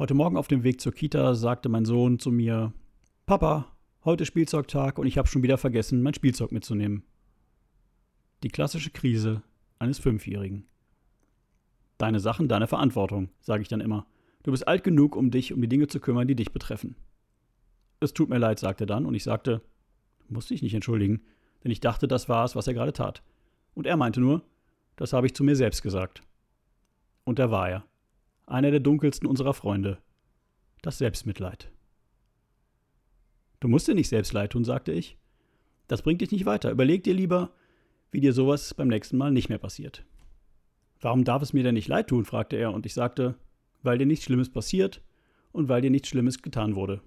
Heute Morgen auf dem Weg zur Kita sagte mein Sohn zu mir: Papa, heute Spielzeugtag und ich habe schon wieder vergessen, mein Spielzeug mitzunehmen. Die klassische Krise eines Fünfjährigen. Deine Sachen, deine Verantwortung, sage ich dann immer. Du bist alt genug, um dich um die Dinge zu kümmern, die dich betreffen. Es tut mir leid, sagte er dann, und ich sagte, musste ich nicht entschuldigen, denn ich dachte, das war es, was er gerade tat. Und er meinte nur, das habe ich zu mir selbst gesagt. Und da war er, einer der dunkelsten unserer Freunde, das Selbstmitleid. Du musst dir nicht selbst leid tun, sagte ich. Das bringt dich nicht weiter. Überleg dir lieber, wie dir sowas beim nächsten Mal nicht mehr passiert. Warum darf es mir denn nicht leid tun? fragte er, und ich sagte, weil dir nichts Schlimmes passiert und weil dir nichts Schlimmes getan wurde.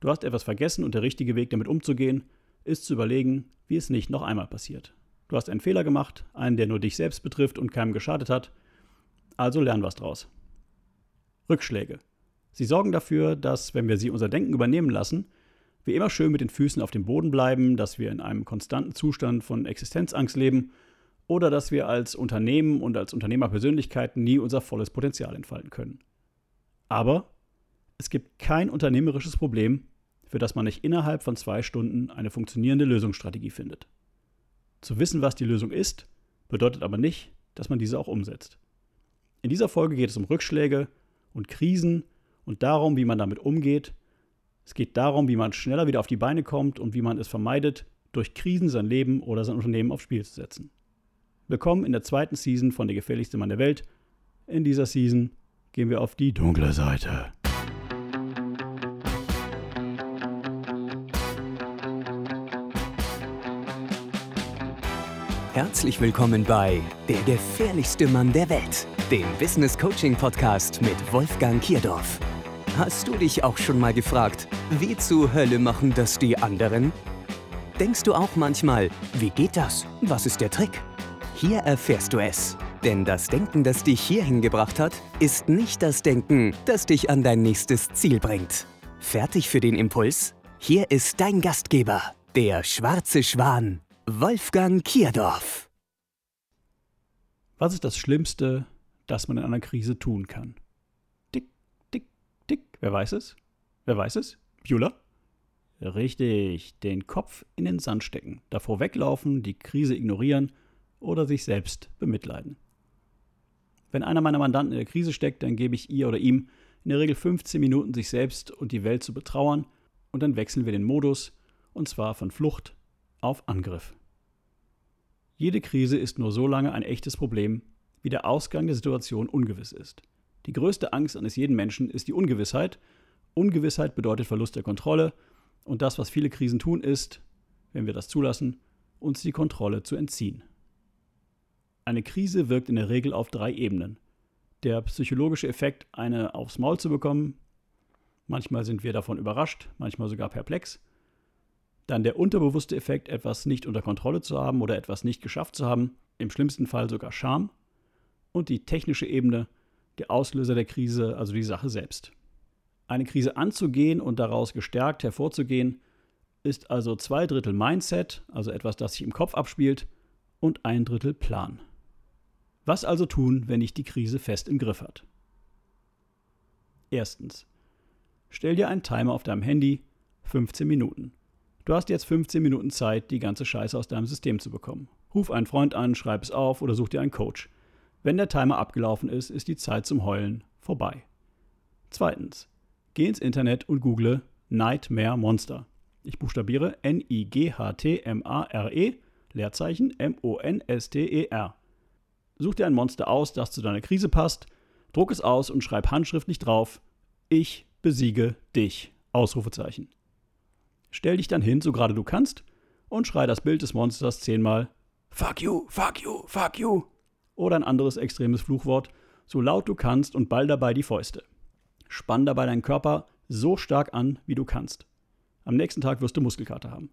Du hast etwas vergessen und der richtige Weg damit umzugehen, ist zu überlegen, wie es nicht noch einmal passiert. Du hast einen Fehler gemacht, einen, der nur dich selbst betrifft und keinem geschadet hat, also lern was draus. Rückschläge. Sie sorgen dafür, dass, wenn wir sie unser Denken übernehmen lassen, wir immer schön mit den Füßen auf dem Boden bleiben, dass wir in einem konstanten Zustand von Existenzangst leben oder dass wir als Unternehmen und als Unternehmerpersönlichkeiten nie unser volles Potenzial entfalten können. Aber es gibt kein unternehmerisches Problem, für das man nicht innerhalb von zwei Stunden eine funktionierende Lösungsstrategie findet. Zu wissen, was die Lösung ist, bedeutet aber nicht, dass man diese auch umsetzt. In dieser Folge geht es um Rückschläge und Krisen und darum, wie man damit umgeht. Es geht darum, wie man schneller wieder auf die Beine kommt und wie man es vermeidet, durch Krisen sein Leben oder sein Unternehmen aufs Spiel zu setzen. Willkommen in der zweiten Season von Der gefährlichste Mann der Welt. In dieser Season gehen wir auf die dunkle Seite. Herzlich willkommen bei Der gefährlichste Mann der Welt, dem Business Coaching Podcast mit Wolfgang Kierdorf. Hast du dich auch schon mal gefragt, wie zur Hölle machen das die anderen? Denkst du auch manchmal, wie geht das? Was ist der Trick? Hier erfährst du es. Denn das Denken, das dich hierhin gebracht hat, ist nicht das Denken, das dich an dein nächstes Ziel bringt. Fertig für den Impuls? Hier ist dein Gastgeber, der schwarze Schwan Wolfgang Kierdorf. Was ist das Schlimmste, das man in einer Krise tun kann? Dick, dick, dick. Wer weiß es? Wer weiß es? Beulah? Richtig, den Kopf in den Sand stecken, davor weglaufen, die Krise ignorieren oder sich selbst bemitleiden. Wenn einer meiner Mandanten in der Krise steckt, dann gebe ich ihr oder ihm in der Regel 15 Minuten, sich selbst und die Welt zu betrauern, und dann wechseln wir den Modus, und zwar von Flucht auf Angriff. Jede Krise ist nur so lange ein echtes Problem, wie der Ausgang der Situation ungewiss ist. Die größte Angst eines jeden Menschen ist die Ungewissheit. Ungewissheit bedeutet Verlust der Kontrolle und das, was viele Krisen tun, ist, wenn wir das zulassen, uns die Kontrolle zu entziehen. Eine Krise wirkt in der Regel auf drei Ebenen. Der psychologische Effekt, eine aufs Maul zu bekommen. Manchmal sind wir davon überrascht, manchmal sogar perplex. Dann der unterbewusste Effekt, etwas nicht unter Kontrolle zu haben oder etwas nicht geschafft zu haben, im schlimmsten Fall sogar Scham. Und die technische Ebene, der Auslöser der Krise, also die Sache selbst. Eine Krise anzugehen und daraus gestärkt hervorzugehen, ist also zwei Drittel Mindset, also etwas, das sich im Kopf abspielt, und ein Drittel Plan. Was also tun, wenn dich die Krise fest im Griff hat? Erstens. Stell dir einen Timer auf deinem Handy, 15 Minuten. Du hast jetzt 15 Minuten Zeit, die ganze Scheiße aus deinem System zu bekommen. Ruf einen Freund an, schreib es auf oder such dir einen Coach. Wenn der Timer abgelaufen ist, ist die Zeit zum Heulen vorbei. Zweitens. Geh ins Internet und google Nightmare Monster. Ich buchstabiere N-I-G-H-T-M-A-R-E, Leerzeichen M-O-N-S-T-E-R. Such dir ein Monster aus, das zu deiner Krise passt, druck es aus und schreib handschriftlich drauf: Ich besiege dich. Ausrufezeichen. Stell dich dann hin, so gerade du kannst, und schrei das Bild des Monsters zehnmal Fuck you, fuck you, fuck you. Oder ein anderes extremes Fluchwort, so laut du kannst und ball dabei die Fäuste. Spann dabei deinen Körper so stark an, wie du kannst. Am nächsten Tag wirst du Muskelkater haben.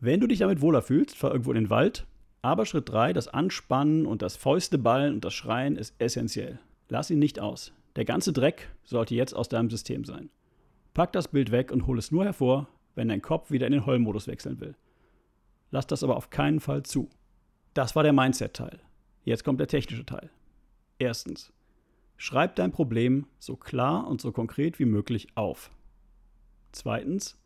Wenn du dich damit wohler fühlst, fahr irgendwo in den Wald. Aber Schritt 3, das Anspannen und das Fäusteballen und das Schreien ist essentiell. Lass ihn nicht aus. Der ganze Dreck sollte jetzt aus deinem System sein. Pack das Bild weg und hol es nur hervor, wenn dein Kopf wieder in den Heulmodus wechseln will. Lass das aber auf keinen Fall zu. Das war der Mindset-Teil. Jetzt kommt der technische Teil. Erstens. Schreib dein Problem so klar und so konkret wie möglich auf. Zweitens,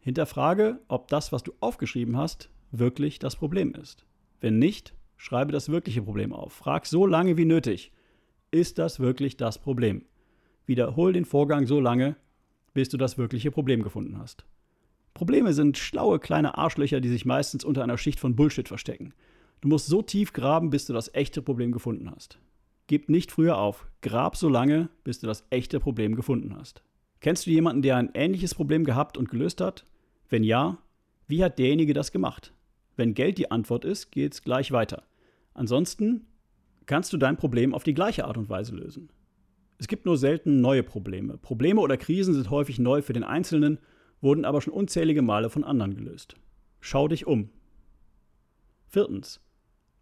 hinterfrage, ob das, was du aufgeschrieben hast, wirklich das Problem ist. Wenn nicht, schreibe das wirkliche Problem auf. Frag so lange wie nötig. Ist das wirklich das Problem? Wiederhol den Vorgang so lange, bis du das wirkliche Problem gefunden hast. Probleme sind schlaue kleine Arschlöcher, die sich meistens unter einer Schicht von Bullshit verstecken. Du musst so tief graben, bis du das echte Problem gefunden hast. Gib nicht früher auf. Grab so lange, bis du das echte Problem gefunden hast. Kennst du jemanden, der ein ähnliches Problem gehabt und gelöst hat? Wenn ja, wie hat derjenige das gemacht? Wenn Geld die Antwort ist, geht's gleich weiter. Ansonsten kannst du dein Problem auf die gleiche Art und Weise lösen. Es gibt nur selten neue Probleme. Probleme oder Krisen sind häufig neu für den Einzelnen, wurden aber schon unzählige Male von anderen gelöst. Schau dich um. Viertens.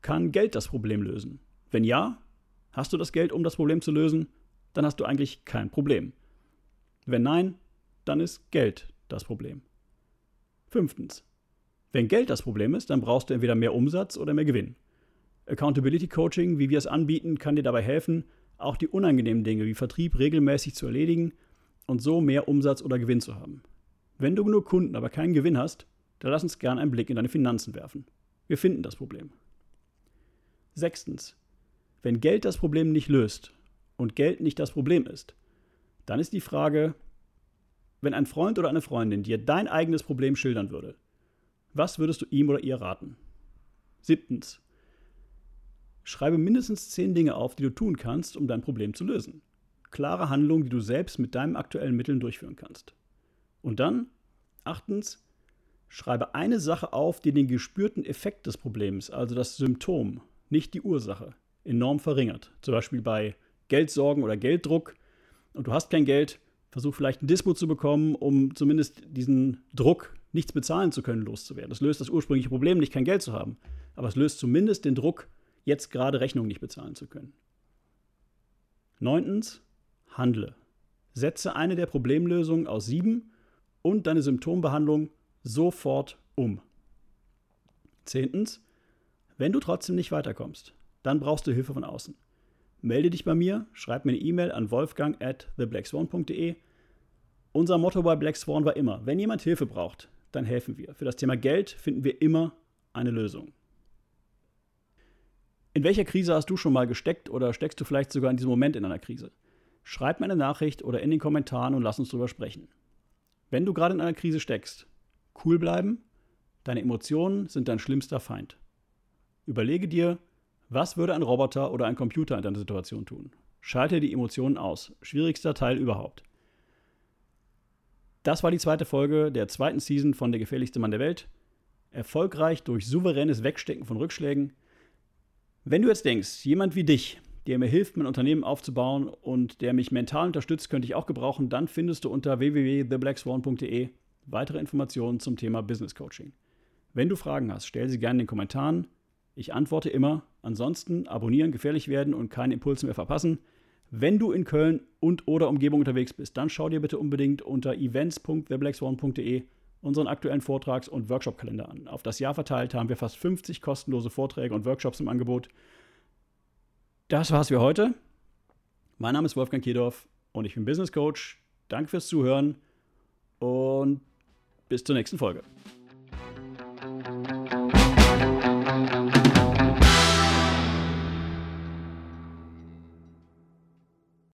Kann Geld das Problem lösen? Wenn ja, Hast du das Geld, um das Problem zu lösen? Dann hast du eigentlich kein Problem. Wenn nein, dann ist Geld das Problem. Fünftens. Wenn Geld das Problem ist, dann brauchst du entweder mehr Umsatz oder mehr Gewinn. Accountability Coaching, wie wir es anbieten, kann dir dabei helfen, auch die unangenehmen Dinge wie Vertrieb regelmäßig zu erledigen und so mehr Umsatz oder Gewinn zu haben. Wenn du genug Kunden, aber keinen Gewinn hast, dann lass uns gerne einen Blick in deine Finanzen werfen. Wir finden das Problem. Sechstens. Wenn Geld das Problem nicht löst und Geld nicht das Problem ist, dann ist die Frage, wenn ein Freund oder eine Freundin dir dein eigenes Problem schildern würde, was würdest du ihm oder ihr raten? Siebtens. Schreibe mindestens zehn Dinge auf, die du tun kannst, um dein Problem zu lösen. Klare Handlungen, die du selbst mit deinen aktuellen Mitteln durchführen kannst. Und dann, achtens, schreibe eine Sache auf, die den gespürten Effekt des Problems, also das Symptom, nicht die Ursache, enorm verringert. Zum Beispiel bei Geldsorgen oder Gelddruck und du hast kein Geld, versuch vielleicht ein Dispo zu bekommen, um zumindest diesen Druck, nichts bezahlen zu können, loszuwerden. Das löst das ursprüngliche Problem nicht, kein Geld zu haben. Aber es löst zumindest den Druck, jetzt gerade Rechnungen nicht bezahlen zu können. Neuntens, handle. Setze eine der Problemlösungen aus sieben und deine Symptombehandlung sofort um. Zehntens, wenn du trotzdem nicht weiterkommst, dann brauchst du Hilfe von außen. Melde dich bei mir, schreib mir eine E-Mail an wolfgang at theblackswan.de. Unser Motto bei Black Swan war immer, wenn jemand Hilfe braucht, dann helfen wir. Für das Thema Geld finden wir immer eine Lösung. In welcher Krise hast du schon mal gesteckt oder steckst du vielleicht sogar in diesem Moment in einer Krise? Schreib mir eine Nachricht oder in den Kommentaren und lass uns darüber sprechen. Wenn du gerade in einer Krise steckst, cool bleiben, deine Emotionen sind dein schlimmster Feind. Überlege dir, was würde ein Roboter oder ein Computer in deiner Situation tun? Schalte die Emotionen aus. Schwierigster Teil überhaupt. Das war die zweite Folge der zweiten Season von Der gefährlichste Mann der Welt. Erfolgreich durch souveränes Wegstecken von Rückschlägen. Wenn du jetzt denkst, jemand wie dich, der mir hilft, mein Unternehmen aufzubauen und der mich mental unterstützt, könnte ich auch gebrauchen, dann findest du unter www.theblackswan.de weitere Informationen zum Thema Business Coaching. Wenn du Fragen hast, stell sie gerne in den Kommentaren. Ich antworte immer. Ansonsten abonnieren, gefährlich werden und keinen Impuls mehr verpassen. Wenn du in Köln und oder Umgebung unterwegs bist, dann schau dir bitte unbedingt unter events.theblackswan.de unseren aktuellen Vortrags- und Workshop-Kalender an. Auf das Jahr verteilt haben wir fast 50 kostenlose Vorträge und Workshops im Angebot. Das war's für heute. Mein Name ist Wolfgang Kiedorf und ich bin Business Coach. Danke fürs Zuhören und bis zur nächsten Folge.